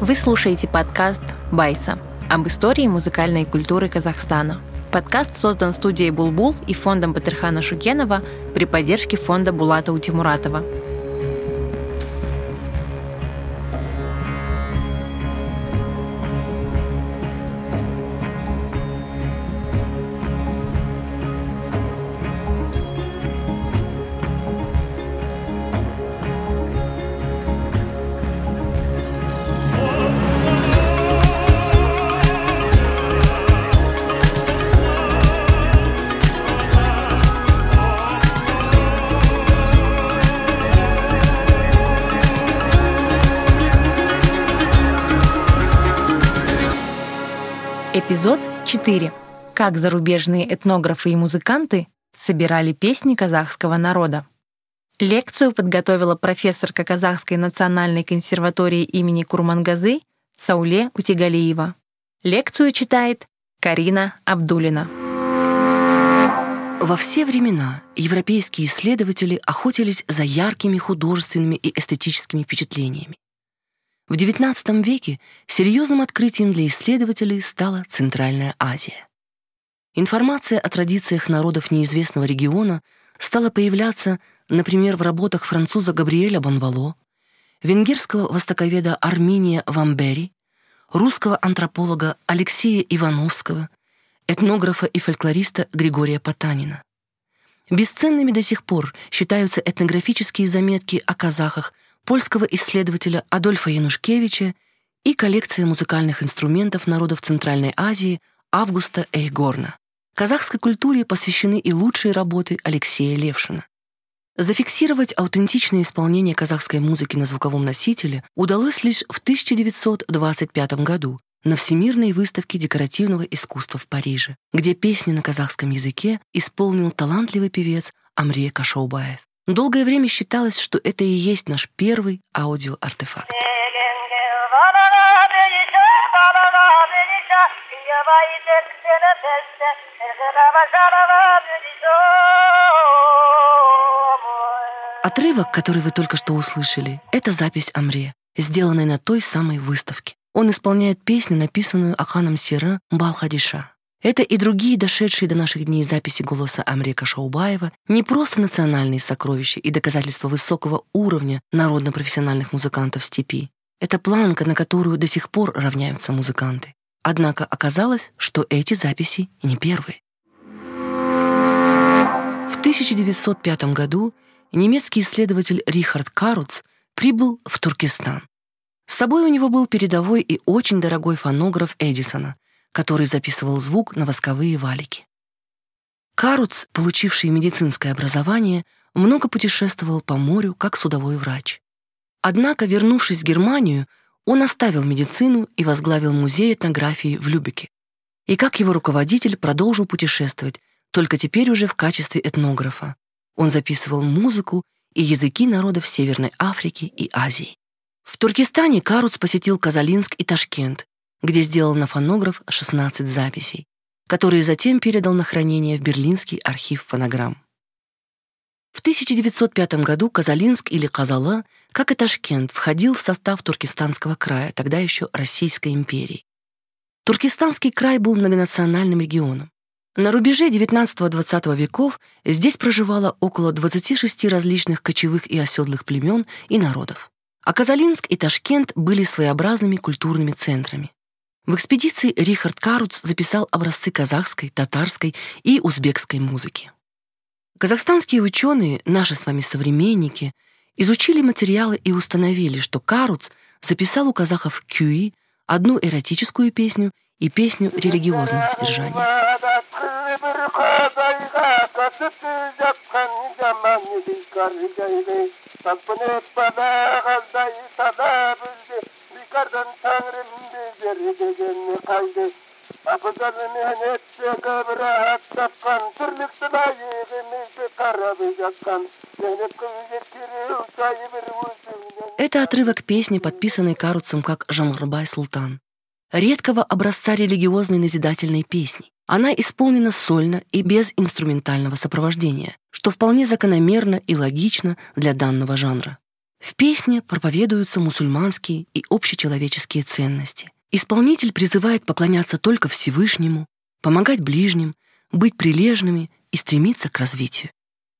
Вы слушаете подкаст «Байса» об истории музыкальной культуры Казахстана. Подкаст создан студией «Булбул» и фондом Батырхана Шукенова при поддержке фонда Булата Утимуратова. Эпизод 4. Как зарубежные этнографы и музыканты собирали песни казахского народа. Лекцию подготовила профессорка Казахской национальной консерватории имени Курмангазы Сауле Кутигалиева. Лекцию читает Карина Абдулина. Во все времена европейские исследователи охотились за яркими художественными и эстетическими впечатлениями. В XIX веке серьезным открытием для исследователей стала Центральная Азия. Информация о традициях народов неизвестного региона стала появляться, например, в работах француза Габриэля Бонвало, венгерского востоковеда Арминия Вамбери, русского антрополога Алексея Ивановского, этнографа и фольклориста Григория Потанина. Бесценными до сих пор считаются этнографические заметки о казахах польского исследователя Адольфа Янушкевича и коллекция музыкальных инструментов народов Центральной Азии Августа Эйгорна. Казахской культуре посвящены и лучшие работы Алексея Левшина. Зафиксировать аутентичное исполнение казахской музыки на звуковом носителе удалось лишь в 1925 году на Всемирной выставке декоративного искусства в Париже, где песни на казахском языке исполнил талантливый певец Амрия Кашаубаев. Долгое время считалось, что это и есть наш первый аудиоартефакт. Отрывок, который вы только что услышали, это запись Амре, сделанная на той самой выставке. Он исполняет песню, написанную Аханом Сера Балхадиша. Это и другие дошедшие до наших дней записи голоса Амрека Шаубаева не просто национальные сокровища и доказательства высокого уровня народно-профессиональных музыкантов степи. Это планка, на которую до сих пор равняются музыканты. Однако оказалось, что эти записи не первые. В 1905 году немецкий исследователь Рихард Каруц прибыл в Туркестан. С собой у него был передовой и очень дорогой фонограф Эдисона, который записывал звук на восковые валики. Каруц, получивший медицинское образование, много путешествовал по морю как судовой врач. Однако, вернувшись в Германию, он оставил медицину и возглавил музей этнографии в Любеке. И как его руководитель продолжил путешествовать, только теперь уже в качестве этнографа. Он записывал музыку и языки народов Северной Африки и Азии. В Туркестане Каруц посетил Казалинск и Ташкент, где сделал на фонограф 16 записей, которые затем передал на хранение в Берлинский архив фонограмм. В 1905 году Казалинск или Казала, как и Ташкент, входил в состав Туркестанского края, тогда еще Российской империи. Туркестанский край был многонациональным регионом. На рубеже XIX-XX веков здесь проживало около 26 различных кочевых и оседлых племен и народов. А Казалинск и Ташкент были своеобразными культурными центрами. В экспедиции Рихард Каруц записал образцы казахской, татарской и узбекской музыки. Казахстанские ученые, наши с вами современники, изучили материалы и установили, что Каруц записал у казахов кюи, одну эротическую песню и песню религиозного содержания. Yukarıdan Tanrım bizi degenini kaydı. Abdal mehnetse kabra tapkan Türlüktü layığımızı karabı yakkan. Zeynep kızı kiri bir Это отрывок песни, подписанной Каруцем как Жанрбай Султан. Редкого образца религиозной назидательной песни. Она исполнена сольно и без инструментального сопровождения, что вполне закономерно и логично для данного жанра. В песне проповедуются мусульманские и общечеловеческие ценности. Исполнитель призывает поклоняться только Всевышнему, помогать ближним, быть прилежными и стремиться к развитию.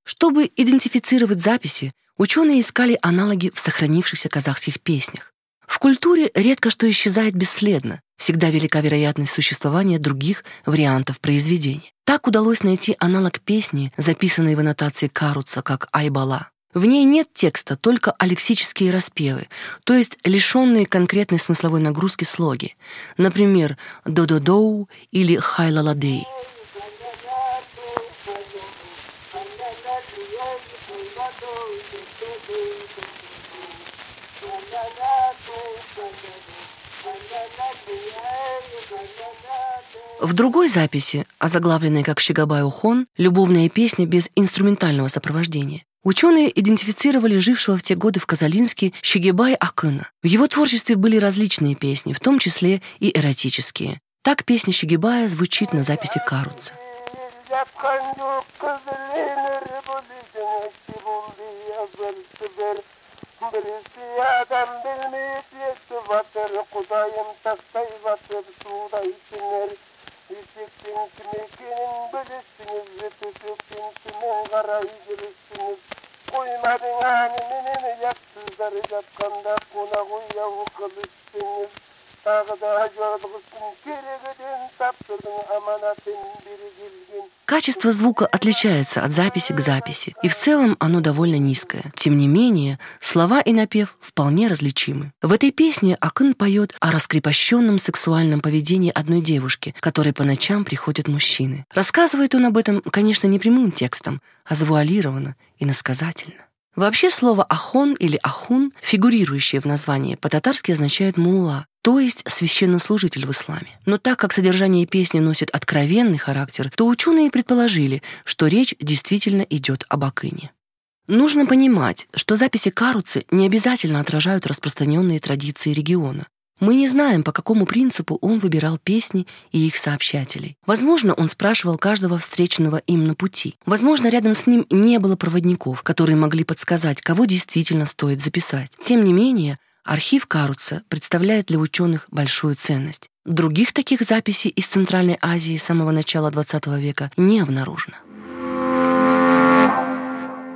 Чтобы идентифицировать записи, ученые искали аналоги в сохранившихся казахских песнях. В культуре редко что исчезает бесследно, всегда велика вероятность существования других вариантов произведения. Так удалось найти аналог песни, записанной в аннотации Каруца как «Айбала». В ней нет текста, только алексические распевы, то есть лишенные конкретной смысловой нагрузки слоги. Например, «Дододоу» или «Хайла-ладей». В другой записи, озаглавленной как «Щегабай Ухон», любовная песня без инструментального сопровождения, Ученые идентифицировали жившего в те годы в Казалинске Щегебай Акына. В его творчестве были различные песни, в том числе и эротические. Так песня Щегебая звучит на записи Каруца. Birisi adam bilmeyip yetti こいまでがにねねねやつされちゃったんだ。粉ごいやを崩してみせ Качество звука отличается от записи к записи, и в целом оно довольно низкое. Тем не менее, слова и напев вполне различимы. В этой песне Акын поет о раскрепощенном сексуальном поведении одной девушки, которой по ночам приходят мужчины. Рассказывает он об этом, конечно, не прямым текстом, а завуалированно и насказательно. Вообще слово «ахон» или «ахун», фигурирующее в названии, по-татарски означает «мулла», то есть священнослужитель в исламе. Но так как содержание песни носит откровенный характер, то ученые предположили, что речь действительно идет об Акыне. Нужно понимать, что записи Каруцы не обязательно отражают распространенные традиции региона. Мы не знаем, по какому принципу он выбирал песни и их сообщателей. Возможно, он спрашивал каждого встреченного им на пути. Возможно, рядом с ним не было проводников, которые могли подсказать, кого действительно стоит записать. Тем не менее, Архив Каруца представляет для ученых большую ценность. Других таких записей из Центральной Азии с самого начала XX века не обнаружено.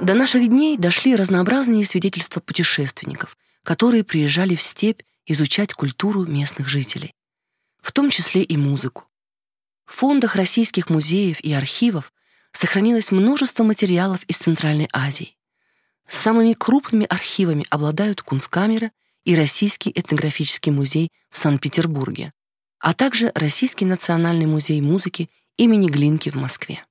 До наших дней дошли разнообразные свидетельства путешественников, которые приезжали в степь изучать культуру местных жителей, в том числе и музыку. В фондах российских музеев и архивов сохранилось множество материалов из Центральной Азии. Самыми крупными архивами обладают Кунсткамера и Российский этнографический музей в Санкт-Петербурге, а также Российский национальный музей музыки имени Глинки в Москве.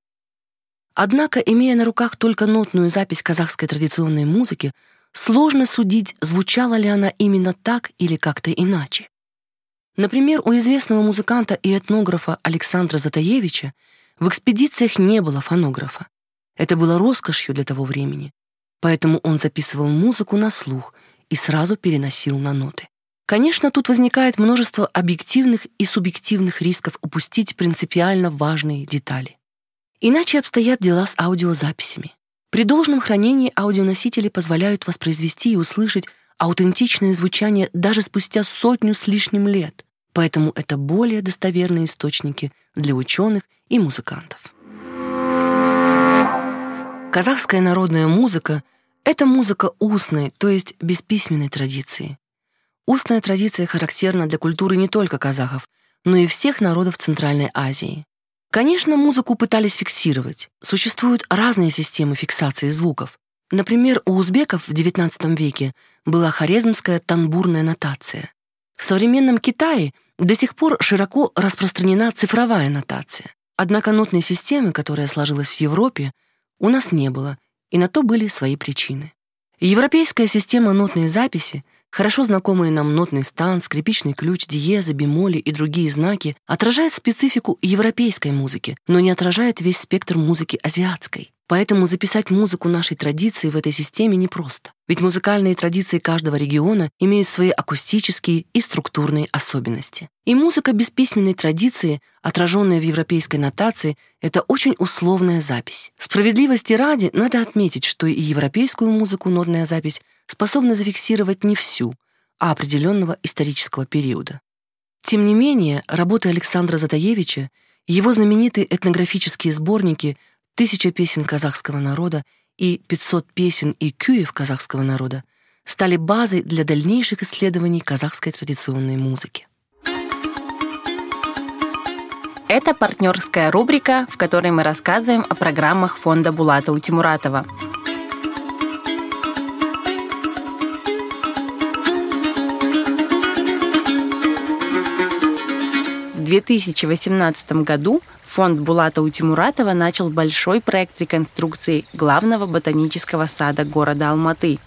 Однако, имея на руках только нотную запись казахской традиционной музыки, сложно судить, звучала ли она именно так или как-то иначе. Например, у известного музыканта и этнографа Александра Затаевича в экспедициях не было фонографа. Это было роскошью для того времени, поэтому он записывал музыку на слух — и сразу переносил на ноты. Конечно, тут возникает множество объективных и субъективных рисков упустить принципиально важные детали. Иначе обстоят дела с аудиозаписями. При должном хранении аудионосители позволяют воспроизвести и услышать аутентичное звучание даже спустя сотню с лишним лет, поэтому это более достоверные источники для ученых и музыкантов. Казахская народная музыка — это музыка устной, то есть бесписьменной традиции. Устная традиция характерна для культуры не только казахов, но и всех народов Центральной Азии. Конечно, музыку пытались фиксировать. Существуют разные системы фиксации звуков. Например, у узбеков в XIX веке была хорезмская танбурная нотация. В современном Китае до сих пор широко распространена цифровая нотация. Однако нотной системы, которая сложилась в Европе, у нас не было, и на то были свои причины. Европейская система нотной записи, хорошо знакомые нам нотный стан, скрипичный ключ, диезы, бемоли и другие знаки, отражает специфику европейской музыки, но не отражает весь спектр музыки азиатской. Поэтому записать музыку нашей традиции в этой системе непросто. Ведь музыкальные традиции каждого региона имеют свои акустические и структурные особенности. И музыка без письменной традиции, отраженная в европейской нотации, это очень условная запись. Справедливости ради надо отметить, что и европейскую музыку нотная запись способны зафиксировать не всю, а определенного исторического периода. Тем не менее, работы Александра Затаевича, его знаменитые этнографические сборники «Тысяча песен казахского народа» и «500 песен и кюев казахского народа» стали базой для дальнейших исследований казахской традиционной музыки. Это партнерская рубрика, в которой мы рассказываем о программах фонда Булата Утимуратова. 2018 году фонд Булата Утимуратова начал большой проект реконструкции главного ботанического сада города Алматы.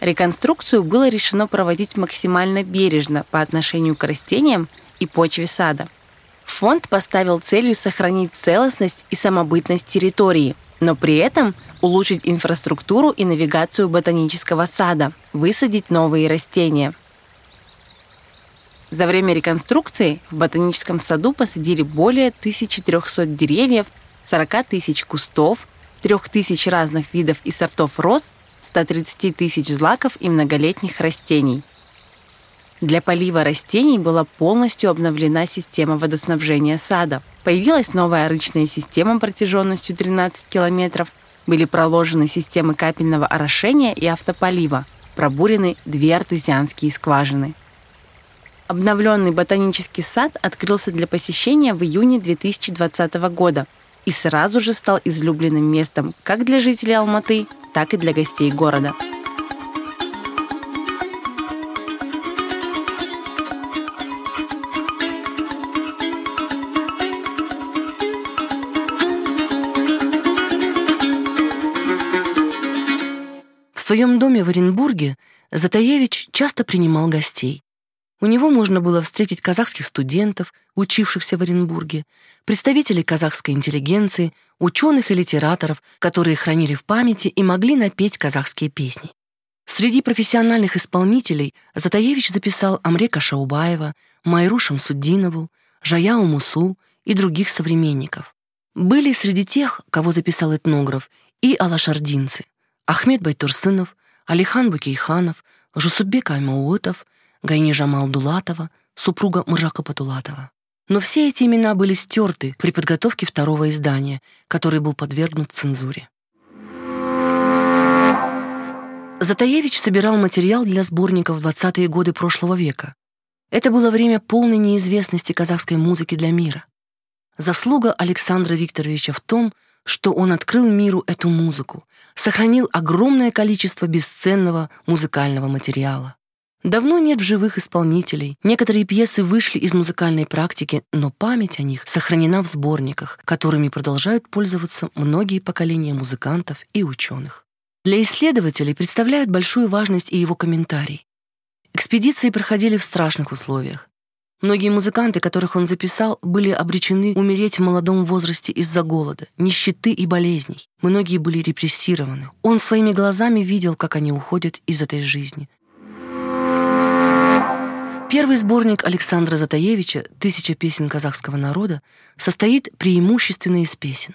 Реконструкцию было решено проводить максимально бережно по отношению к растениям и почве сада – Фонд поставил целью сохранить целостность и самобытность территории, но при этом улучшить инфраструктуру и навигацию ботанического сада, высадить новые растения. За время реконструкции в ботаническом саду посадили более 1300 деревьев, 40 тысяч кустов, 3000 разных видов и сортов роз, 130 тысяч злаков и многолетних растений – для полива растений была полностью обновлена система водоснабжения сада. Появилась новая рычная система протяженностью 13 километров, были проложены системы капельного орошения и автополива, пробурены две артезианские скважины. Обновленный ботанический сад открылся для посещения в июне 2020 года и сразу же стал излюбленным местом как для жителей Алматы, так и для гостей города. В своем доме в Оренбурге Затаевич часто принимал гостей. У него можно было встретить казахских студентов, учившихся в Оренбурге, представителей казахской интеллигенции, ученых и литераторов, которые хранили в памяти и могли напеть казахские песни. Среди профессиональных исполнителей Затаевич записал Амрека Шаубаева, Майру Шамсуддинову, Жаяу Мусу и других современников. Были среди тех, кого записал этнограф, и алашардинцы, Ахмед Байтурсынов, Алихан Букейханов, Жусубек Аймауытов, Гайни Жамал Дулатова, супруга Муржака Патулатова. Но все эти имена были стерты при подготовке второго издания, который был подвергнут цензуре. Затаевич собирал материал для сборников в 20-е годы прошлого века. Это было время полной неизвестности казахской музыки для мира. Заслуга Александра Викторовича в том, что он открыл миру эту музыку, сохранил огромное количество бесценного музыкального материала. Давно нет в живых исполнителей. Некоторые пьесы вышли из музыкальной практики, но память о них сохранена в сборниках, которыми продолжают пользоваться многие поколения музыкантов и ученых. Для исследователей представляют большую важность и его комментарий. Экспедиции проходили в страшных условиях. Многие музыканты, которых он записал, были обречены умереть в молодом возрасте из-за голода, нищеты и болезней. Многие были репрессированы. Он своими глазами видел, как они уходят из этой жизни. Первый сборник Александра Затаевича «Тысяча песен казахского народа» состоит преимущественно из песен.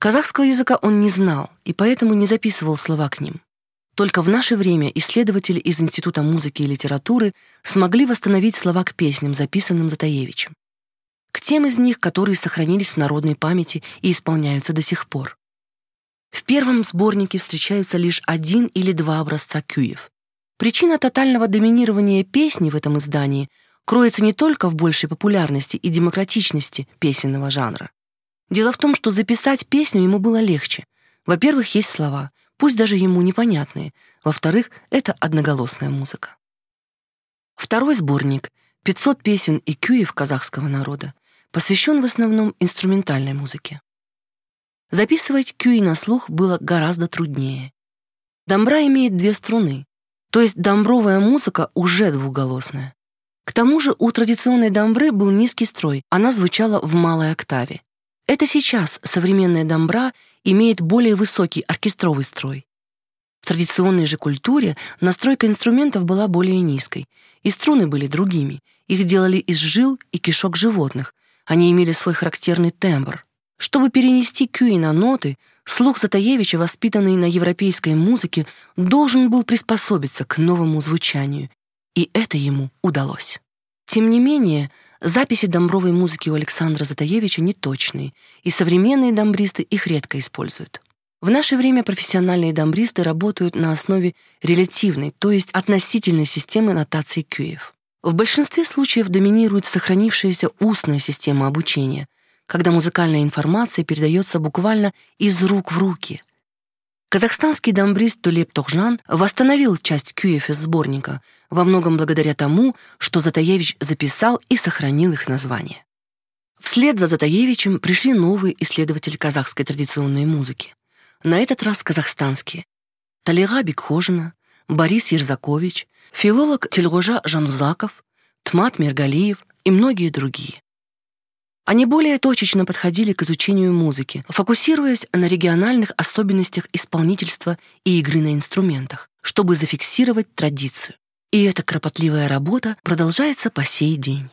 Казахского языка он не знал и поэтому не записывал слова к ним. Только в наше время исследователи из Института музыки и литературы смогли восстановить слова к песням, записанным Затаевичем. К тем из них, которые сохранились в народной памяти и исполняются до сих пор. В первом сборнике встречаются лишь один или два образца кюев. Причина тотального доминирования песни в этом издании кроется не только в большей популярности и демократичности песенного жанра. Дело в том, что записать песню ему было легче. Во-первых, есть слова — пусть даже ему непонятные. Во-вторых, это одноголосная музыка. Второй сборник «500 песен и кюев казахского народа» посвящен в основном инструментальной музыке. Записывать кюи на слух было гораздо труднее. Домбра имеет две струны, то есть домбровая музыка уже двуголосная. К тому же у традиционной домбры был низкий строй, она звучала в малой октаве. Это сейчас современная домбра имеет более высокий оркестровый строй. В традиционной же культуре настройка инструментов была более низкой, и струны были другими. Их делали из жил и кишок животных. Они имели свой характерный тембр. Чтобы перенести кюи на ноты, слух Затаевича, воспитанный на европейской музыке, должен был приспособиться к новому звучанию, и это ему удалось. Тем не менее, записи домбровой музыки у Александра Затаевича неточные, и современные домбристы их редко используют. В наше время профессиональные домбристы работают на основе релятивной, то есть относительной системы нотации кюев. В большинстве случаев доминирует сохранившаяся устная система обучения, когда музыкальная информация передается буквально из рук в руки. Казахстанский домбрист Тулеп Тохжан восстановил часть кюев из сборника, во многом благодаря тому, что Затаевич записал и сохранил их название. Вслед за Затаевичем пришли новые исследователи казахской традиционной музыки. На этот раз казахстанские. Талига Бекхожина, Борис Ерзакович, филолог Тельгожа Жанузаков, Тмат Мергалиев и многие другие. Они более точечно подходили к изучению музыки, фокусируясь на региональных особенностях исполнительства и игры на инструментах, чтобы зафиксировать традицию. И эта кропотливая работа продолжается по сей день.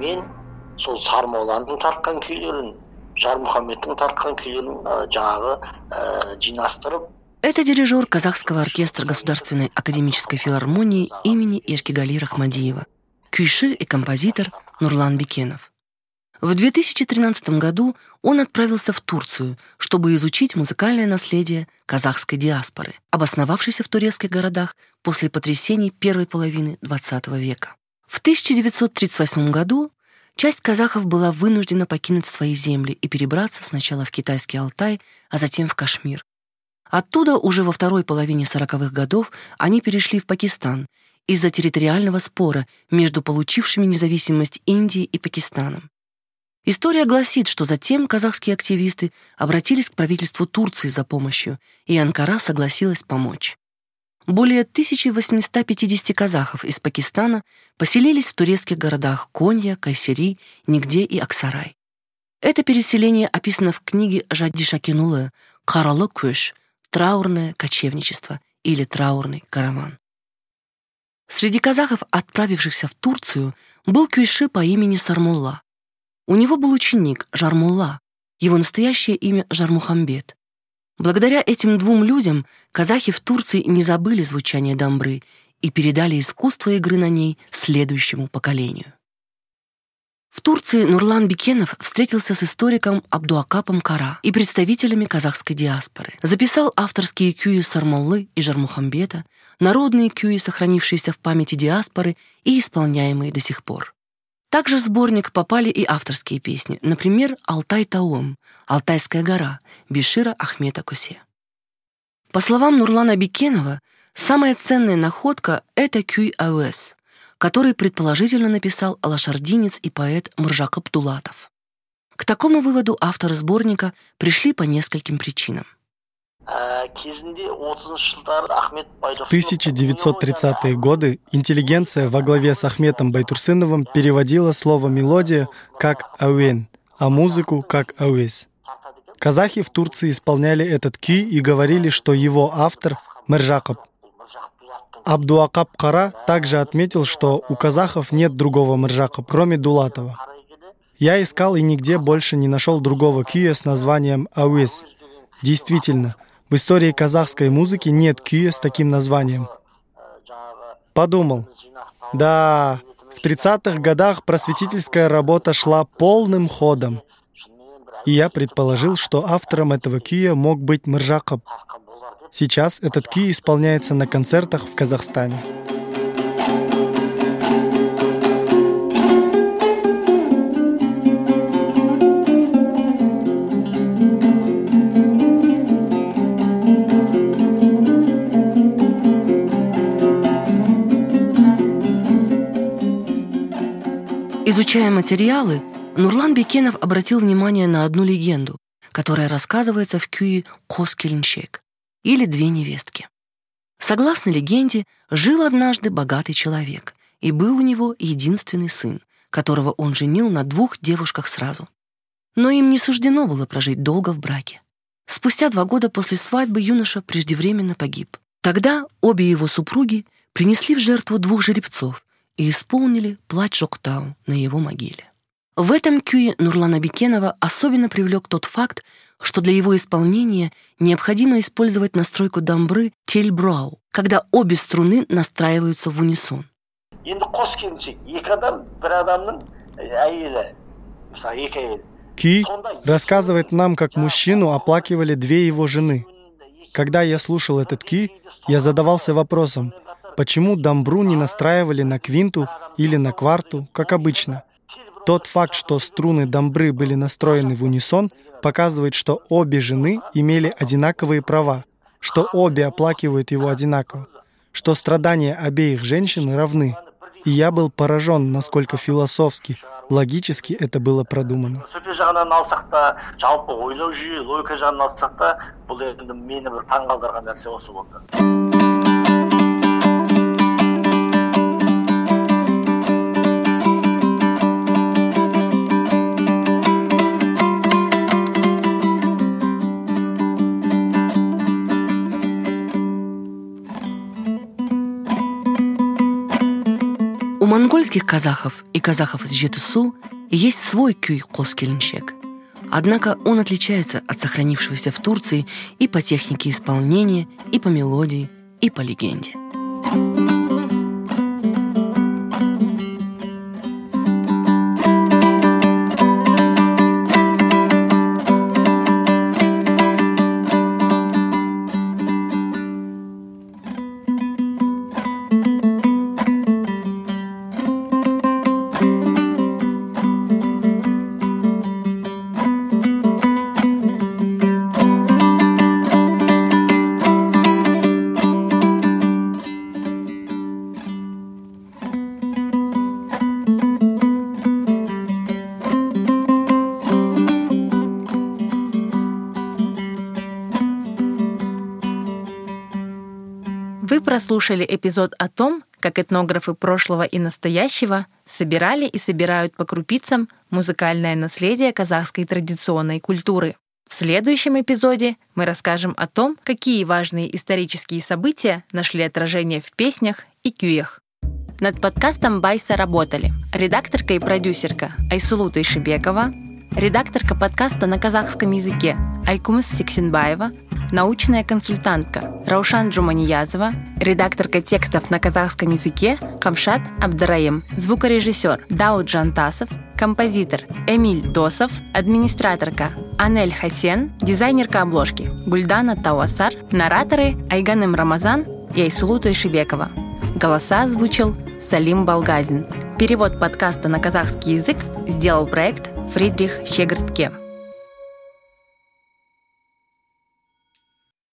мен сол сармолланың тартқан күйлерін жармұхаммедтің тартқан күйлерін жаңағы жинастырып это дирижер Казахского оркестра Государственной академической филармонии имени Иркигали Рахмадиева, кюйши и композитор Нурлан Бекенов. В 2013 году он отправился в Турцию, чтобы изучить музыкальное наследие казахской диаспоры, обосновавшейся в турецких городах после потрясений первой половины XX века. В 1938 году часть казахов была вынуждена покинуть свои земли и перебраться сначала в китайский Алтай, а затем в Кашмир, Оттуда уже во второй половине сороковых годов они перешли в Пакистан из-за территориального спора между получившими независимость Индией и Пакистаном. История гласит, что затем казахские активисты обратились к правительству Турции за помощью, и Анкара согласилась помочь. Более 1850 казахов из Пакистана поселились в турецких городах Конья, Кайсери, Нигде и Аксарай. Это переселение описано в книге Жадди Шакинулы «Каралы көш», траурное кочевничество или траурный караван. Среди казахов, отправившихся в Турцию, был кюйши по имени Сармулла. У него был ученик Жармулла, его настоящее имя Жармухамбет. Благодаря этим двум людям казахи в Турции не забыли звучание дамбры и передали искусство игры на ней следующему поколению. В Турции Нурлан Бекенов встретился с историком Абдуакапом Кара и представителями казахской диаспоры. Записал авторские кюи Сармаллы и Жармухамбета, народные кюи, сохранившиеся в памяти диаспоры и исполняемые до сих пор. Также в сборник попали и авторские песни, например, «Алтай-Таум», «Алтайская гора» Бешира Ахмета Кусе. По словам Нурлана Бекенова, самая ценная находка — это кюй АОС, который предположительно написал лошардинец и поэт Муржак Абдулатов. К такому выводу авторы сборника пришли по нескольким причинам. В 1930-е годы интеллигенция во главе с Ахметом Байтурсыновым переводила слово «мелодия» как «ауэн», а музыку как «ауэс». Казахи в Турции исполняли этот ки и говорили, что его автор — Мержакоб. Абдуакап Кара также отметил, что у казахов нет другого мыржака, кроме Дулатова. Я искал и нигде больше не нашел другого кия с названием Ауис. Действительно, в истории казахской музыки нет кия с таким названием. Подумал, да, в 30-х годах просветительская работа шла полным ходом. И я предположил, что автором этого кия мог быть Мыржаков, Сейчас этот ки исполняется на концертах в Казахстане. Изучая материалы, Нурлан Бекенов обратил внимание на одну легенду, которая рассказывается в Кюи Коскелинщик или две невестки. Согласно легенде, жил однажды богатый человек, и был у него единственный сын, которого он женил на двух девушках сразу. Но им не суждено было прожить долго в браке. Спустя два года после свадьбы юноша преждевременно погиб. Тогда обе его супруги принесли в жертву двух жеребцов и исполнили плач Жоктау на его могиле. В этом кюе Нурлана Бекенова особенно привлек тот факт, что для его исполнения необходимо использовать настройку дамбры тельбрау, когда обе струны настраиваются в унисон. Ки рассказывает нам, как мужчину оплакивали две его жены. Когда я слушал этот ки, я задавался вопросом, почему дамбру не настраивали на квинту или на кварту, как обычно. Тот факт, что струны дамбры были настроены в унисон, показывает, что обе жены имели одинаковые права, что обе оплакивают его одинаково, что страдания обеих женщин равны. И я был поражен, насколько философски, логически это было продумано. Монгольских казахов и казахов из Жетысу есть свой кюй коскелинчек. Однако он отличается от сохранившегося в Турции и по технике исполнения, и по мелодии, и по легенде. Вы прослушали эпизод о том, как этнографы прошлого и настоящего собирали и собирают по крупицам музыкальное наследие казахской традиционной культуры. В следующем эпизоде мы расскажем о том, какие важные исторические события нашли отражение в песнях и кюях. Над подкастом Байса работали редакторка и продюсерка Айсулу Тайшибекова, редакторка подкаста на казахском языке Айкумыс Сиксинбаева, научная консультантка Раушан Джуманиязова, редакторка текстов на казахском языке Камшат Абдараим, звукорежиссер Дауд Жантасов, композитор Эмиль Досов, администраторка Анель Хасен, дизайнерка обложки Гульдана Тауасар, нараторы Айганым Рамазан и Айсулу Тойшибекова. Голоса озвучил Салим Балгазин. Перевод подкаста на казахский язык сделал проект Фридрих Щегртке.